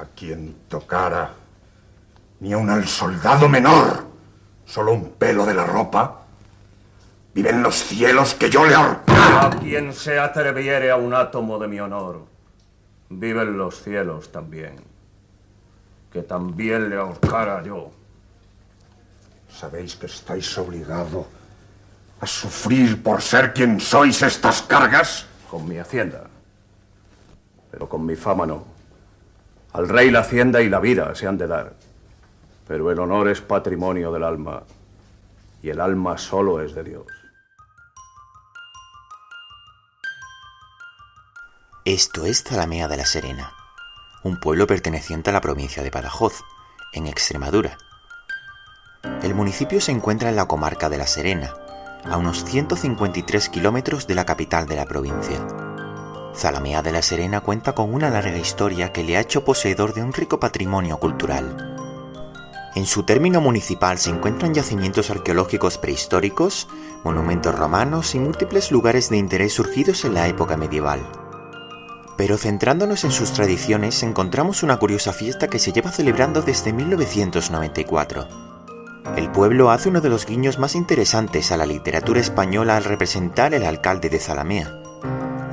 a quien tocara, ni aun al soldado menor, solo un pelo de la ropa, vive en los cielos que yo le ahorcara. A quien se atreviere a un átomo de mi honor, vive en los cielos también, que también le ahorcara yo. Sabéis que estáis obligado a sufrir por ser quien sois estas cargas. Con mi hacienda, pero con mi fama no. Al rey la hacienda y la vida se han de dar, pero el honor es patrimonio del alma y el alma solo es de Dios. Esto es Zalamea de la Serena, un pueblo perteneciente a la provincia de Badajoz, en Extremadura. El municipio se encuentra en la comarca de La Serena, a unos 153 kilómetros de la capital de la provincia. Zalamea de la Serena cuenta con una larga historia que le ha hecho poseedor de un rico patrimonio cultural. En su término municipal se encuentran yacimientos arqueológicos prehistóricos, monumentos romanos y múltiples lugares de interés surgidos en la época medieval. Pero centrándonos en sus tradiciones encontramos una curiosa fiesta que se lleva celebrando desde 1994. El pueblo hace uno de los guiños más interesantes a la literatura española al representar el alcalde de Zalamea,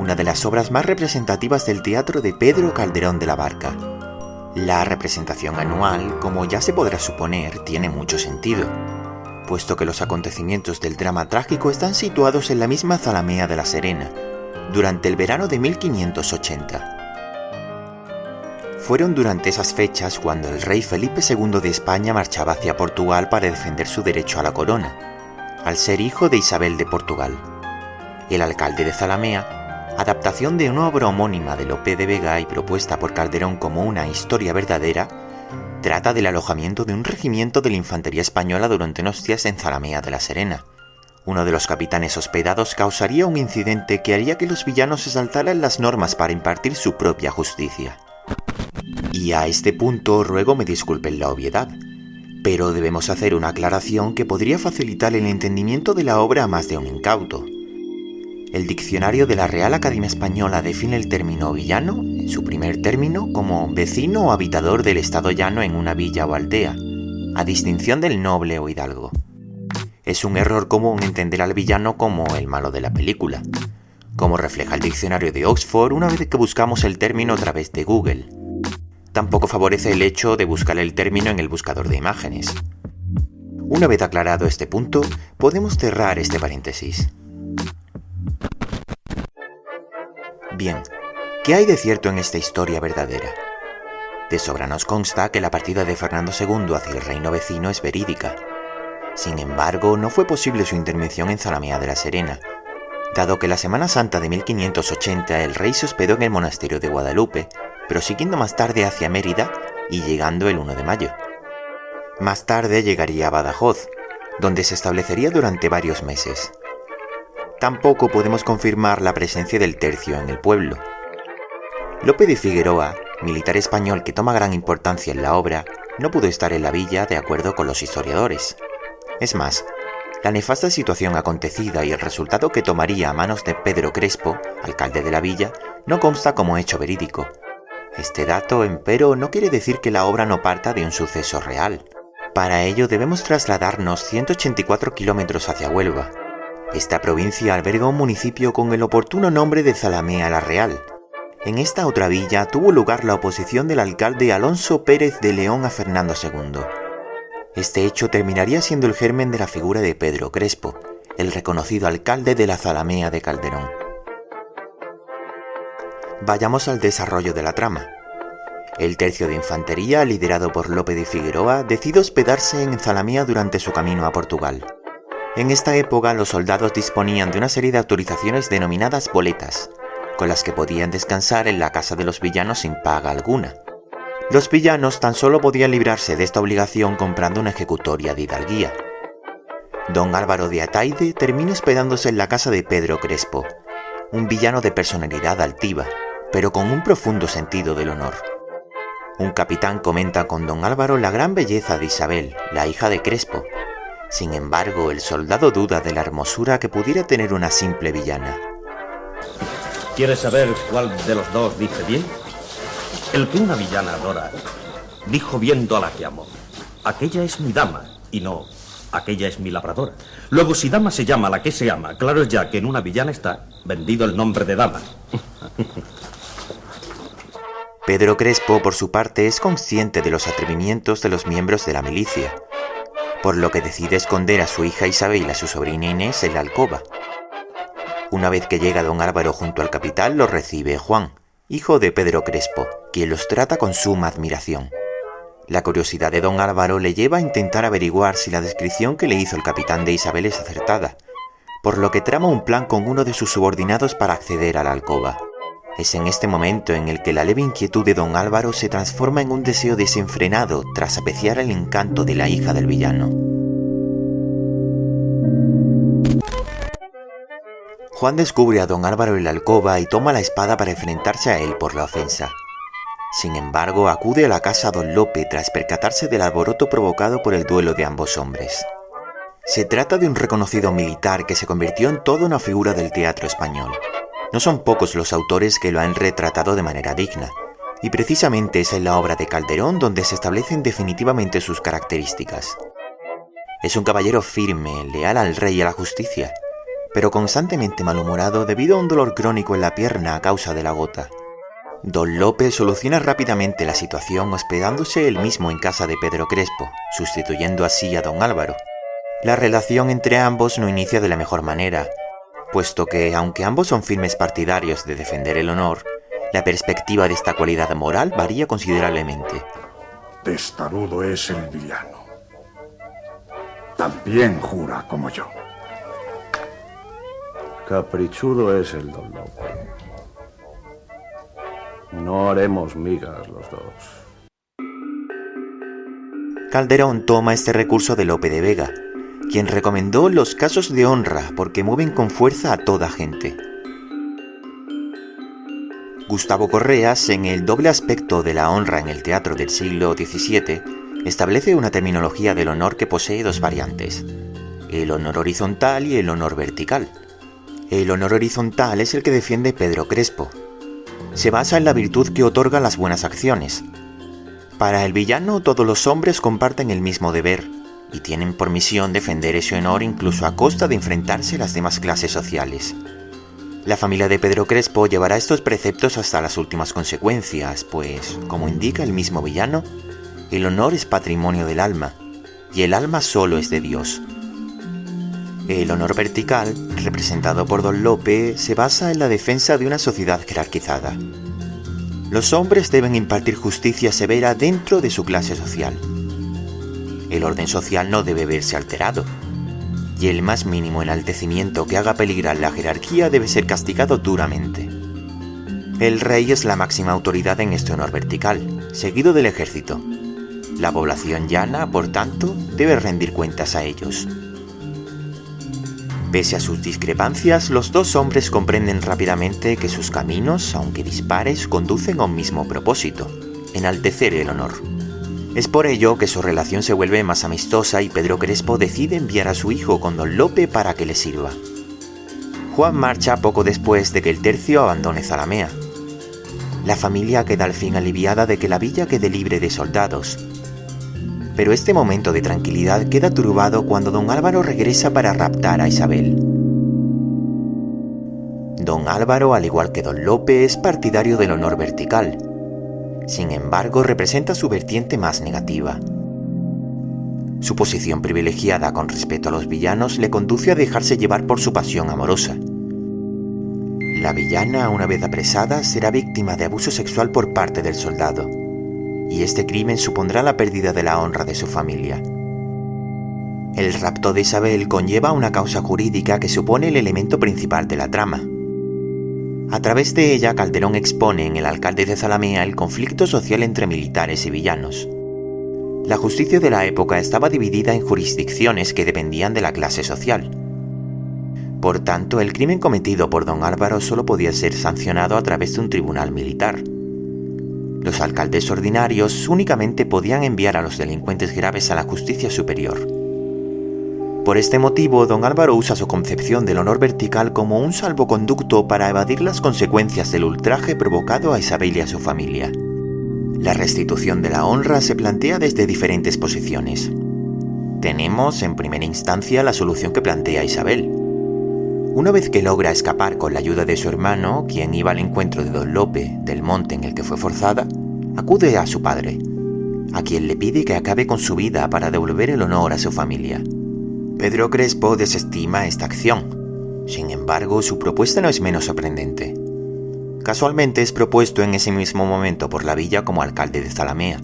una de las obras más representativas del teatro de Pedro Calderón de la Barca. La representación anual, como ya se podrá suponer, tiene mucho sentido, puesto que los acontecimientos del drama trágico están situados en la misma Zalamea de la Serena, durante el verano de 1580. Fueron durante esas fechas cuando el rey Felipe II de España marchaba hacia Portugal para defender su derecho a la corona, al ser hijo de Isabel de Portugal. El alcalde de Zalamea, adaptación de una obra homónima de Lope de Vega y propuesta por Calderón como una historia verdadera, trata del alojamiento de un regimiento de la infantería española durante unos días en Zalamea de la Serena. Uno de los capitanes hospedados causaría un incidente que haría que los villanos se saltaran las normas para impartir su propia justicia. Y a este punto ruego me disculpen la obviedad, pero debemos hacer una aclaración que podría facilitar el entendimiento de la obra a más de un incauto. El diccionario de la Real Academia Española define el término villano, en su primer término, como vecino o habitador del estado llano en una villa o aldea, a distinción del noble o hidalgo. Es un error común entender al villano como el malo de la película, como refleja el diccionario de Oxford una vez que buscamos el término a través de Google. Tampoco favorece el hecho de buscar el término en el buscador de imágenes. Una vez aclarado este punto, podemos cerrar este paréntesis. Bien, ¿qué hay de cierto en esta historia verdadera? De sobra nos consta que la partida de Fernando II hacia el reino vecino es verídica. Sin embargo, no fue posible su intervención en Zalamea de la Serena, dado que la Semana Santa de 1580 el rey se hospedó en el monasterio de Guadalupe, prosiguiendo más tarde hacia Mérida y llegando el 1 de mayo. Más tarde llegaría a Badajoz, donde se establecería durante varios meses. Tampoco podemos confirmar la presencia del tercio en el pueblo. Lope de Figueroa, militar español que toma gran importancia en la obra, no pudo estar en la villa de acuerdo con los historiadores. Es más, la nefasta situación acontecida y el resultado que tomaría a manos de Pedro Crespo, alcalde de la villa, no consta como hecho verídico. Este dato, empero, no quiere decir que la obra no parta de un suceso real. Para ello debemos trasladarnos 184 kilómetros hacia Huelva, esta provincia alberga un municipio con el oportuno nombre de Zalamea la Real. En esta otra villa tuvo lugar la oposición del alcalde Alonso Pérez de León a Fernando II. Este hecho terminaría siendo el germen de la figura de Pedro Crespo, el reconocido alcalde de la Zalamea de Calderón. Vayamos al desarrollo de la trama. El tercio de infantería, liderado por Lope de Figueroa, decide hospedarse en Zalamea durante su camino a Portugal. En esta época los soldados disponían de una serie de autorizaciones denominadas boletas, con las que podían descansar en la casa de los villanos sin paga alguna. Los villanos tan solo podían librarse de esta obligación comprando una ejecutoria de hidalguía. Don Álvaro de Ataide termina hospedándose en la casa de Pedro Crespo, un villano de personalidad altiva, pero con un profundo sentido del honor. Un capitán comenta con don Álvaro la gran belleza de Isabel, la hija de Crespo, sin embargo, el soldado duda de la hermosura que pudiera tener una simple villana. ¿Quieres saber cuál de los dos dice bien? El que una villana adora, dijo viendo a la que amó, aquella es mi dama, y no, aquella es mi labradora. Luego, si dama se llama la que se ama, claro es ya que en una villana está vendido el nombre de dama. Pedro Crespo, por su parte, es consciente de los atrevimientos de los miembros de la milicia, por lo que decide esconder a su hija Isabel y a su sobrina Inés en la alcoba. Una vez que llega don Álvaro junto al capitán, lo recibe Juan, hijo de Pedro Crespo, quien los trata con suma admiración. La curiosidad de don Álvaro le lleva a intentar averiguar si la descripción que le hizo el capitán de Isabel es acertada, por lo que trama un plan con uno de sus subordinados para acceder a la alcoba. Es en este momento en el que la leve inquietud de don Álvaro se transforma en un deseo desenfrenado tras apreciar el encanto de la hija del villano. Juan descubre a don Álvaro en la alcoba y toma la espada para enfrentarse a él por la ofensa. Sin embargo, acude a la casa don Lope tras percatarse del alboroto provocado por el duelo de ambos hombres. Se trata de un reconocido militar que se convirtió en toda una figura del teatro español. No son pocos los autores que lo han retratado de manera digna, y precisamente es en la obra de Calderón donde se establecen definitivamente sus características. Es un caballero firme, leal al rey y a la justicia, pero constantemente malhumorado debido a un dolor crónico en la pierna a causa de la gota. Don Lope soluciona rápidamente la situación hospedándose él mismo en casa de Pedro Crespo, sustituyendo así a don Álvaro. La relación entre ambos no inicia de la mejor manera, puesto que, aunque ambos son firmes partidarios de defender el honor, la perspectiva de esta cualidad moral varía considerablemente. Testarudo es el villano. También jura como yo. Caprichudo es el don Lope. No haremos migas los dos. Calderón toma este recurso de Lope de Vega, quien recomendó los casos de honra porque mueven con fuerza a toda gente. Gustavo Correas, en el doble aspecto de la honra en el teatro del siglo XVII, establece una terminología del honor que posee dos variantes, el honor horizontal y el honor vertical. El honor horizontal es el que defiende Pedro Crespo. Se basa en la virtud que otorga las buenas acciones. Para el villano todos los hombres comparten el mismo deber, y tienen por misión defender ese honor incluso a costa de enfrentarse a las demás clases sociales. La familia de Pedro Crespo llevará estos preceptos hasta las últimas consecuencias, pues, como indica el mismo villano, el honor es patrimonio del alma, y el alma solo es de Dios. El honor vertical, representado por Don Lope, se basa en la defensa de una sociedad jerarquizada. Los hombres deben impartir justicia severa dentro de su clase social el orden social no debe verse alterado, y el más mínimo enaltecimiento que haga peligrar la jerarquía debe ser castigado duramente. El rey es la máxima autoridad en este honor vertical, seguido del ejército. La población llana, por tanto, debe rendir cuentas a ellos. Pese a sus discrepancias, los dos hombres comprenden rápidamente que sus caminos, aunque dispares, conducen a un mismo propósito, enaltecer el honor. Es por ello que su relación se vuelve más amistosa y Pedro Crespo decide enviar a su hijo con Don Lope para que le sirva. Juan marcha poco después de que el tercio abandone Zalamea. La familia queda al fin aliviada de que la villa quede libre de soldados. Pero este momento de tranquilidad queda turbado cuando don Álvaro regresa para raptar a Isabel. Don Álvaro, al igual que don Lope, es partidario del honor vertical, sin embargo, representa su vertiente más negativa. Su posición privilegiada con respecto a los villanos le conduce a dejarse llevar por su pasión amorosa. La villana, una vez apresada, será víctima de abuso sexual por parte del soldado, y este crimen supondrá la pérdida de la honra de su familia. El rapto de Isabel conlleva una causa jurídica que supone el elemento principal de la trama, a través de ella, Calderón expone en el alcalde de Zalamea el conflicto social entre militares y villanos. La justicia de la época estaba dividida en jurisdicciones que dependían de la clase social. Por tanto, el crimen cometido por don Álvaro solo podía ser sancionado a través de un tribunal militar. Los alcaldes ordinarios únicamente podían enviar a los delincuentes graves a la justicia superior. Por este motivo, don Álvaro usa su concepción del honor vertical como un salvoconducto para evadir las consecuencias del ultraje provocado a Isabel y a su familia. La restitución de la honra se plantea desde diferentes posiciones. Tenemos en primera instancia la solución que plantea Isabel. Una vez que logra escapar con la ayuda de su hermano, quien iba al encuentro de Don Lope del monte en el que fue forzada, acude a su padre, a quien le pide que acabe con su vida para devolver el honor a su familia. Pedro Crespo desestima esta acción. Sin embargo, su propuesta no es menos sorprendente. Casualmente es propuesto en ese mismo momento por la villa como alcalde de Zalamea.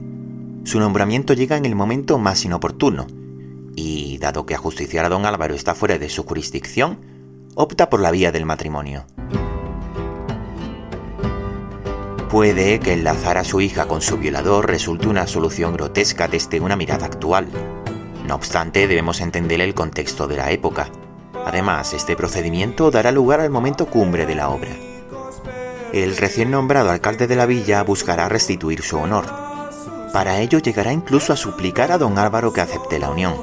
Su nombramiento llega en el momento más inoportuno, y dado que ajusticiar a don Álvaro está fuera de su jurisdicción, opta por la vía del matrimonio. Puede que enlazar a su hija con su violador resulte una solución grotesca desde una mirada actual. No obstante, debemos entender el contexto de la época. Además, este procedimiento dará lugar al momento cumbre de la obra. El recién nombrado alcalde de la villa buscará restituir su honor. Para ello llegará incluso a suplicar a don Álvaro que acepte la unión.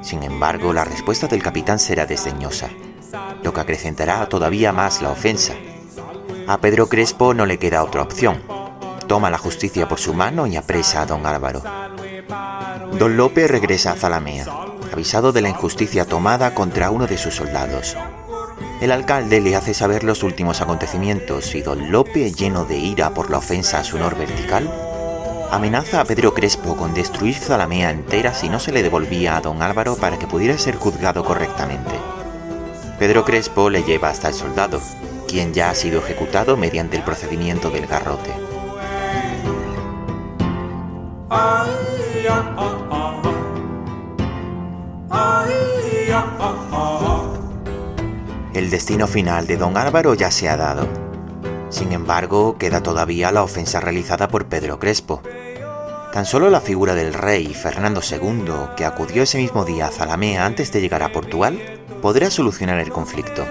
Sin embargo, la respuesta del capitán será desdeñosa, lo que acrecentará todavía más la ofensa. A Pedro Crespo no le queda otra opción. Toma la justicia por su mano y apresa a don Álvaro. Don Lope regresa a Zalamea, avisado de la injusticia tomada contra uno de sus soldados. El alcalde le hace saber los últimos acontecimientos y don Lope, lleno de ira por la ofensa a su honor vertical, amenaza a Pedro Crespo con destruir Zalamea entera si no se le devolvía a don Álvaro para que pudiera ser juzgado correctamente. Pedro Crespo le lleva hasta el soldado, quien ya ha sido ejecutado mediante el procedimiento del garrote. El destino final de don Álvaro ya se ha dado. Sin embargo, queda todavía la ofensa realizada por Pedro Crespo. Tan solo la figura del rey Fernando II, que acudió ese mismo día a Zalamea antes de llegar a Portugal, podrá solucionar el conflicto.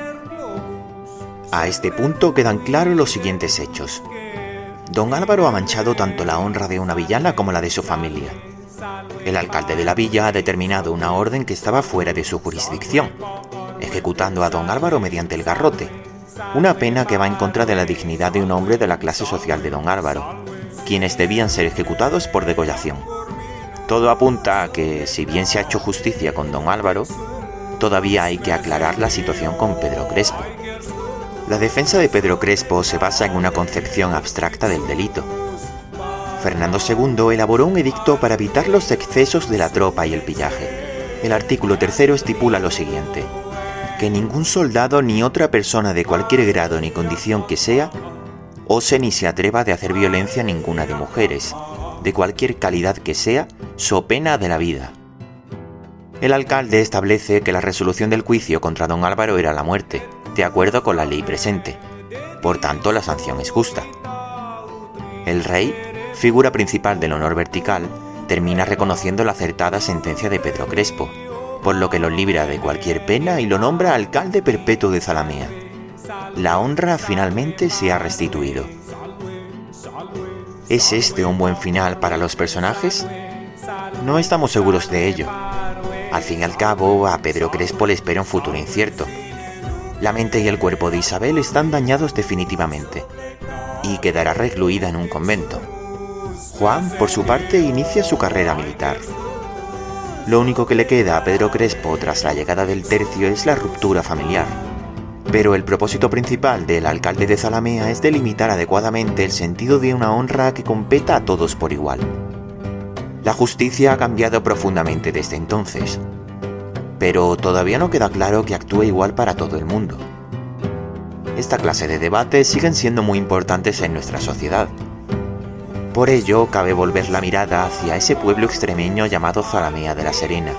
A este punto quedan claros los siguientes hechos. Don Álvaro ha manchado tanto la honra de una villana como la de su familia. El alcalde de la villa ha determinado una orden que estaba fuera de su jurisdicción, ejecutando a don Álvaro mediante el garrote, una pena que va en contra de la dignidad de un hombre de la clase social de don Álvaro, quienes debían ser ejecutados por degollación. Todo apunta a que, si bien se ha hecho justicia con don Álvaro, todavía hay que aclarar la situación con Pedro Crespo. La defensa de Pedro Crespo se basa en una concepción abstracta del delito. Fernando II elaboró un edicto para evitar los excesos de la tropa y el pillaje. El artículo tercero estipula lo siguiente que ningún soldado ni otra persona de cualquier grado ni condición que sea ose ni se atreva de hacer violencia a ninguna de mujeres, de cualquier calidad que sea, so pena de la vida. El alcalde establece que la resolución del juicio contra don Álvaro era la muerte, de acuerdo con la ley presente. Por tanto, la sanción es justa. El rey, figura principal del honor vertical, termina reconociendo la acertada sentencia de Pedro Crespo, por lo que lo libra de cualquier pena y lo nombra alcalde perpetuo de Zalamea. La honra finalmente se ha restituido. ¿Es este un buen final para los personajes? No estamos seguros de ello. Al fin y al cabo, a Pedro Crespo le espera un futuro incierto. La mente y el cuerpo de Isabel están dañados definitivamente y quedará recluida en un convento. Juan, por su parte, inicia su carrera militar. Lo único que le queda a Pedro Crespo tras la llegada del tercio es la ruptura familiar. Pero el propósito principal del alcalde de Zalamea es delimitar adecuadamente el sentido de una honra que competa a todos por igual. La justicia ha cambiado profundamente desde entonces, pero todavía no queda claro que actúe igual para todo el mundo. Esta clase de debates siguen siendo muy importantes en nuestra sociedad, por ello, cabe volver la mirada hacia ese pueblo extremeño llamado Zalamea de la Serena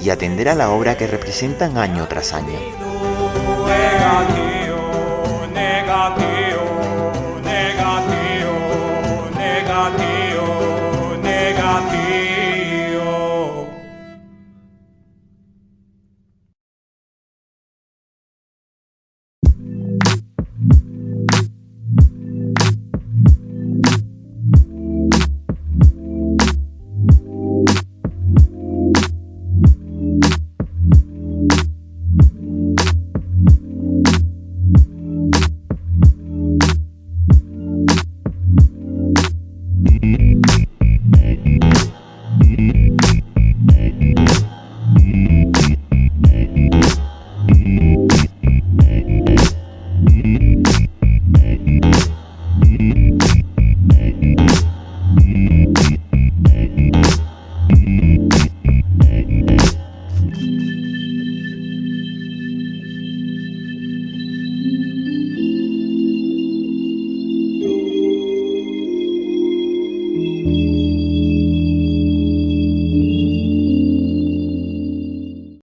y atender a la obra que representan año tras año.